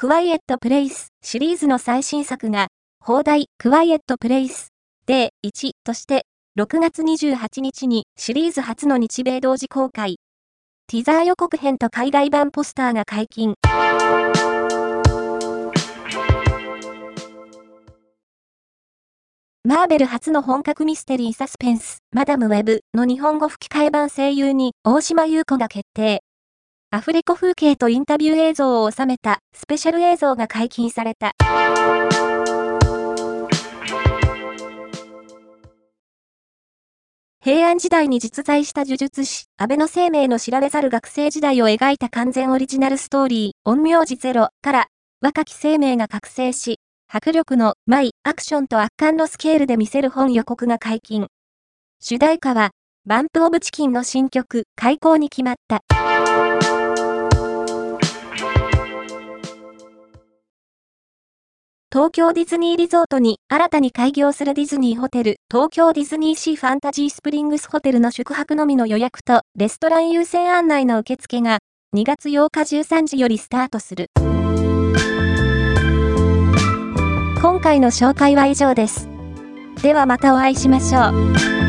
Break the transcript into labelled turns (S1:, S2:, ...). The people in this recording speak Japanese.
S1: クワイエットプレイスシリーズの最新作が、放題クワイエットプレイスデー1として6月28日にシリーズ初の日米同時公開。ティザー予告編と海外版ポスターが解禁。マーベル初の本格ミステリーサスペンス、マダムウェブの日本語吹き替え版声優に大島優子が決定。アフレコ風景とインタビュー映像を収めたスペシャル映像が解禁された。平安時代に実在した呪術師、安倍の生命の知られざる学生時代を描いた完全オリジナルストーリー、陰陽師ゼロから若き生命が覚醒し、迫力の舞、アクションと圧巻のスケールで見せる本予告が解禁。主題歌は、バンプオブチキンの新曲、開講に決まった。東京ディズニーリゾートに新たに開業するディズニーホテル、東京ディズニーシーファンタジースプリングスホテルの宿泊のみの予約とレストラン優先案内の受付が2月8日13時よりスタートする。今回の紹介は以上です。ではまたお会いしましょう。